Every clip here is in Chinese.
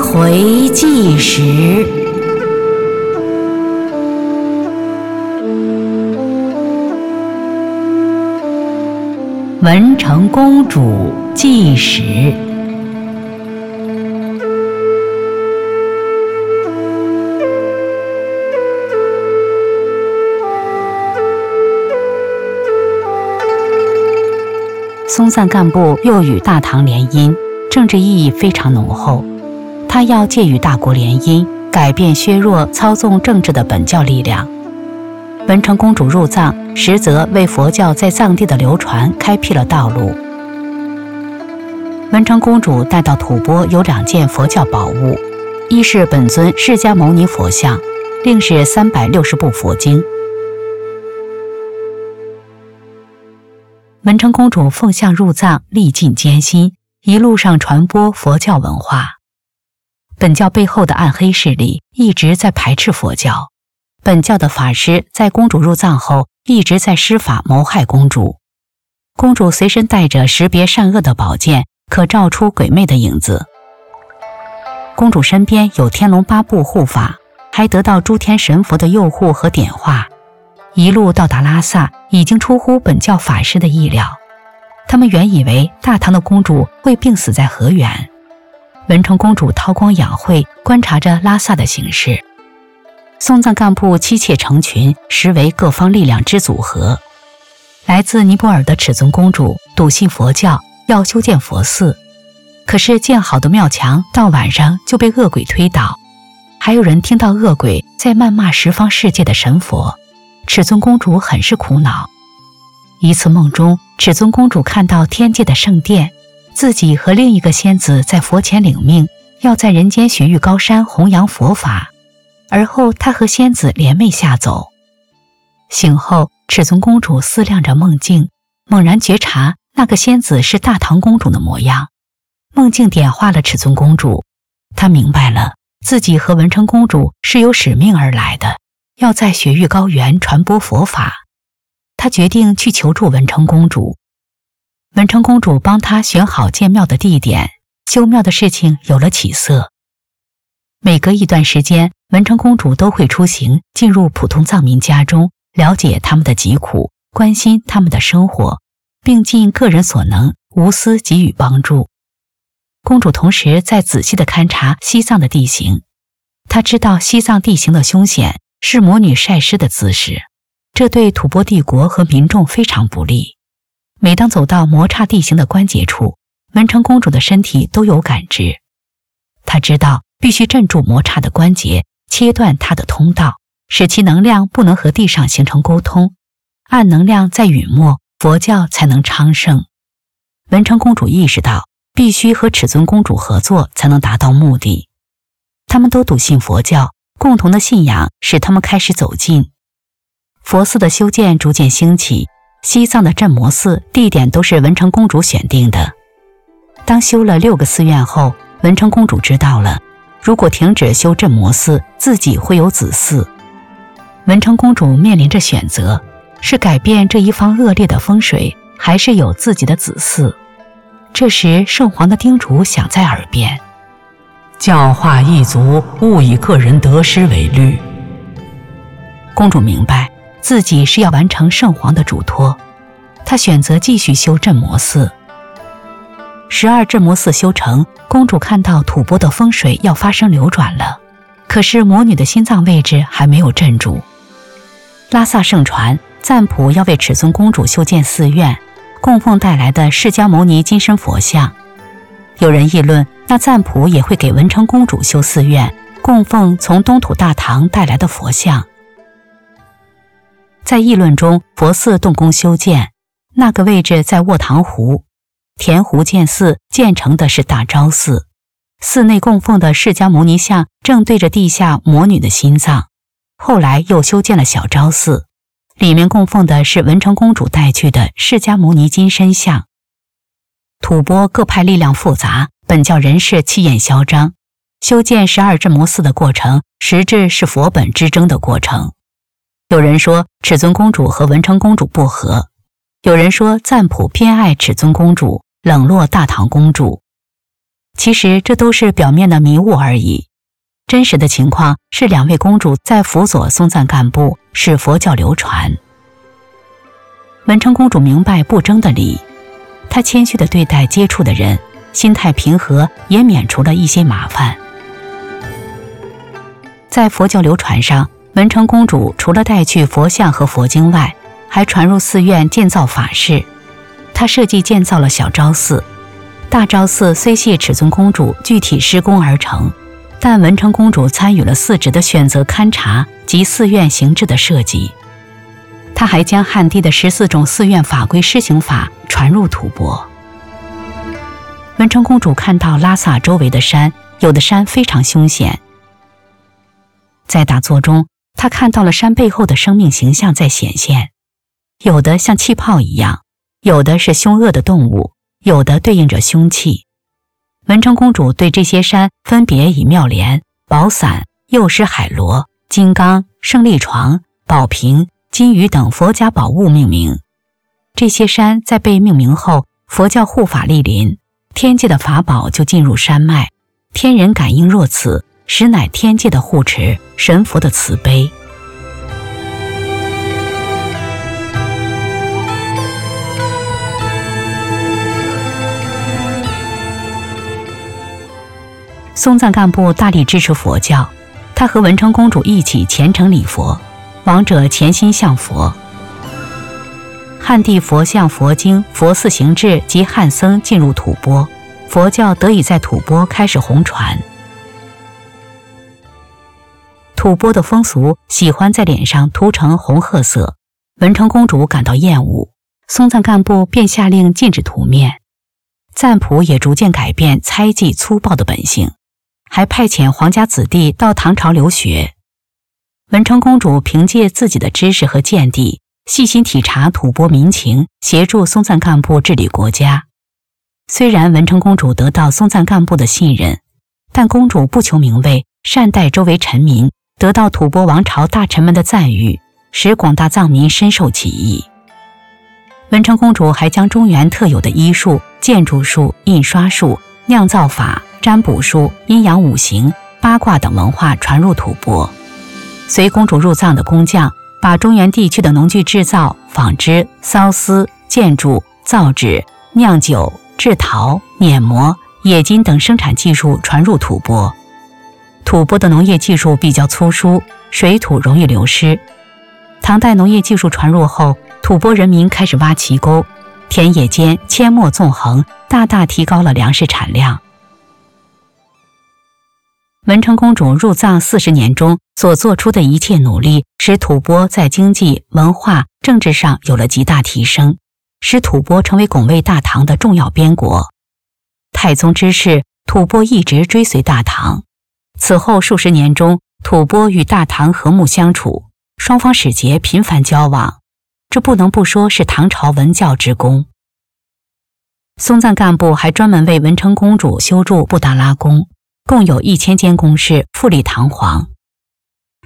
回计时，文成公主计时。松赞干部又与大唐联姻，政治意义非常浓厚。他要借与大国联姻，改变削弱操纵政治的本教力量。文成公主入藏，实则为佛教在藏地的流传开辟了道路。文成公主带到吐蕃有两件佛教宝物，一是本尊释迦牟尼佛像，另是三百六十部佛经。文成公主奉相入藏，历尽艰辛，一路上传播佛教文化。本教背后的暗黑势力一直在排斥佛教，本教的法师在公主入藏后一直在施法谋害公主。公主随身带着识别善恶的宝剑，可照出鬼魅的影子。公主身边有天龙八部护法，还得到诸天神佛的佑护和点化。一路到达拉萨，已经出乎本教法师的意料。他们原以为大唐的公主会病死在河源。文成公主韬光养晦，观察着拉萨的形势。松赞干部妻妾成群，实为各方力量之组合。来自尼泊尔的尺尊公主笃信佛教，要修建佛寺，可是建好的庙墙到晚上就被恶鬼推倒。还有人听到恶鬼在谩骂十方世界的神佛。尺尊公主很是苦恼。一次梦中，尺尊公主看到天界的圣殿，自己和另一个仙子在佛前领命，要在人间雪域高山弘扬佛法。而后，她和仙子联袂下走。醒后，尺尊公主思量着梦境，猛然觉察那个仙子是大唐公主的模样。梦境点化了尺尊公主，她明白了自己和文成公主是有使命而来的。要在雪域高原传播佛法，她决定去求助文成公主。文成公主帮他选好建庙的地点，修庙的事情有了起色。每隔一段时间，文成公主都会出行，进入普通藏民家中，了解他们的疾苦，关心他们的生活，并尽个人所能，无私给予帮助。公主同时在仔细地勘察西藏的地形，她知道西藏地形的凶险。是魔女晒尸的姿势，这对吐蕃帝国和民众非常不利。每当走到摩擦地形的关节处，文成公主的身体都有感知。她知道必须镇住摩擦的关节，切断它的通道，使其能量不能和地上形成沟通。暗能量在陨没，佛教才能昌盛。文成公主意识到，必须和尺尊公主合作，才能达到目的。他们都笃信佛教。共同的信仰使他们开始走近佛寺的修建，逐渐兴起。西藏的镇魔寺地点都是文成公主选定的。当修了六个寺院后，文成公主知道了，如果停止修镇魔寺，自己会有子嗣。文成公主面临着选择：是改变这一方恶劣的风水，还是有自己的子嗣？这时，圣皇的叮嘱响在耳边。教化一族，勿以个人得失为虑。公主明白自己是要完成圣皇的嘱托，她选择继续修镇魔寺。十二镇魔寺修成，公主看到吐蕃的风水要发生流转了，可是魔女的心脏位置还没有镇住。拉萨盛传赞普要为尺尊公主修建寺院，供奉带来的释迦牟尼金身佛像。有人议论，那赞普也会给文成公主修寺院，供奉从东土大唐带来的佛像。在议论中，佛寺动工修建，那个位置在卧塘湖，填湖建寺建成的是大昭寺，寺内供奉的释迦牟尼像正对着地下魔女的心脏。后来又修建了小昭寺，里面供奉的是文成公主带去的释迦牟尼金身像。吐蕃各派力量复杂，本教人士气焰嚣张。修建十二镇魔寺的过程，实质是佛本之争的过程。有人说尺尊公主和文成公主不和，有人说赞普偏爱尺尊公主，冷落大唐公主。其实这都是表面的迷雾而已。真实的情况是，两位公主在辅佐松赞干布，使佛教流传。文成公主明白不争的理，她谦虚地对待接触的人，心态平和，也免除了一些麻烦。在佛教流传上，文成公主除了带去佛像和佛经外，还传入寺院建造法事。她设计建造了小昭寺，大昭寺虽系尺尊公主具体施工而成。但文成公主参与了寺职的选择、勘察及寺院形制的设计。她还将汉地的十四种寺院法规施行法传入吐蕃。文成公主看到拉萨周围的山，有的山非常凶险。在打坐中，他看到了山背后的生命形象在显现，有的像气泡一样，有的是凶恶的动物，有的对应着凶器。文成公主对这些山分别以妙莲、宝伞、幼狮海螺、金刚、胜利床、宝瓶、金鱼等佛家宝物命名。这些山在被命名后，佛教护法莅临，天界的法宝就进入山脉，天人感应若此，实乃天界的护持，神佛的慈悲。松赞干部大力支持佛教，他和文成公主一起虔诚礼佛，亡者潜心向佛。汉地佛像、佛经、佛寺行制及汉僧进入吐蕃，佛教得以在吐蕃开始红传。吐蕃的风俗喜欢在脸上涂成红褐色，文成公主感到厌恶，松赞干部便下令禁止涂面，赞普也逐渐改变猜忌粗暴的本性。还派遣皇家子弟到唐朝留学。文成公主凭借自己的知识和见地，细心体察吐蕃民情，协助松赞干部治理国家。虽然文成公主得到松赞干部的信任，但公主不求名位，善待周围臣民，得到吐蕃王朝大臣们的赞誉，使广大藏民深受其益。文成公主还将中原特有的医术、建筑术、印刷术、酿造法。占卜术、阴阳五行、八卦等文化传入吐蕃。随公主入藏的工匠，把中原地区的农具制造、纺织、缫丝、建筑、造纸、酿酒、制陶、碾磨、冶金等生产技术传入吐蕃。吐蕃的农业技术比较粗疏，水土容易流失。唐代农业技术传入后，吐蕃人民开始挖渠沟，田野间阡陌纵横，大大提高了粮食产量。文成公主入藏四十年中所做出的一切努力，使吐蕃在经济、文化、政治上有了极大提升，使吐蕃成为拱卫大唐的重要边国。太宗之世，吐蕃一直追随大唐。此后数十年中，吐蕃与大唐和睦相处，双方使节频繁交往，这不能不说是唐朝文教之功。松赞干部还专门为文成公主修筑布达拉宫。共有一千间宫室，富丽堂皇。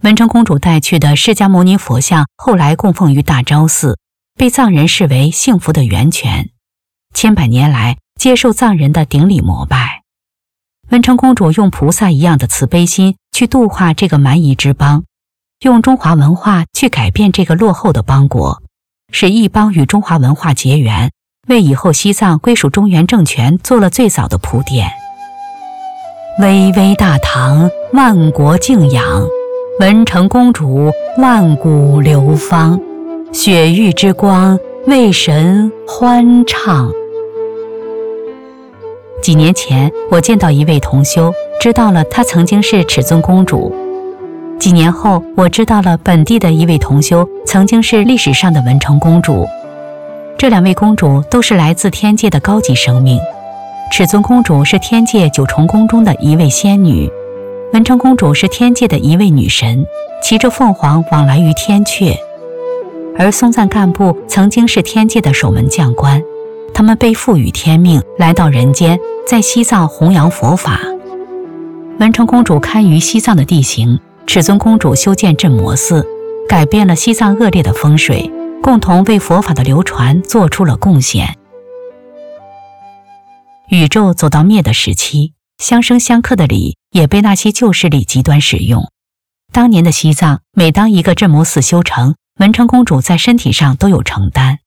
文成公主带去的释迦牟尼佛像，后来供奉于大昭寺，被藏人视为幸福的源泉，千百年来接受藏人的顶礼膜拜。文成公主用菩萨一样的慈悲心去度化这个蛮夷之邦，用中华文化去改变这个落后的邦国，使异邦与中华文化结缘，为以后西藏归属中原政权做了最早的铺垫。巍巍大唐，万国敬仰；文成公主，万古流芳。雪域之光，为神欢唱。几年前，我见到一位同修，知道了她曾经是尺尊公主。几年后，我知道了本地的一位同修曾经是历史上的文成公主。这两位公主都是来自天界的高级生命。尺尊公主是天界九重宫中的一位仙女，文成公主是天界的一位女神，骑着凤凰往来于天阙。而松赞干布曾经是天界的守门将官，他们被赋予天命，来到人间，在西藏弘扬佛法。文成公主堪于西藏的地形，尺尊公主修建镇魔寺，改变了西藏恶劣的风水，共同为佛法的流传做出了贡献。宇宙走到灭的时期，相生相克的礼也被那些旧势力极端使用。当年的西藏，每当一个镇魔寺修成，文成公主在身体上都有承担。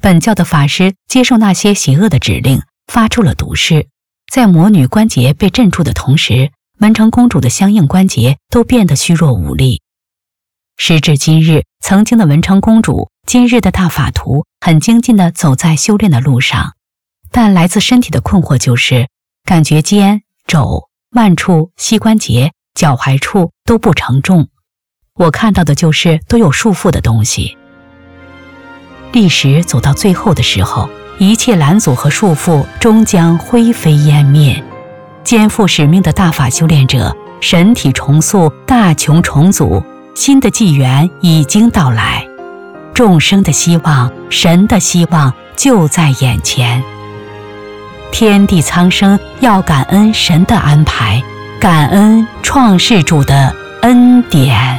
本教的法师接受那些邪恶的指令，发出了毒誓，在魔女关节被镇住的同时，文成公主的相应关节都变得虚弱无力。时至今日，曾经的文成公主，今日的大法图，很精进地走在修炼的路上，但来自身体的困惑就是，感觉肩、肘、腕处、膝关节、脚踝处都不承重。我看到的就是都有束缚的东西。历史走到最后的时候，一切拦阻和束缚终将灰飞烟灭。肩负使命的大法修炼者，神体重塑，大穷重组。新的纪元已经到来，众生的希望，神的希望就在眼前。天地苍生要感恩神的安排，感恩创世主的恩典。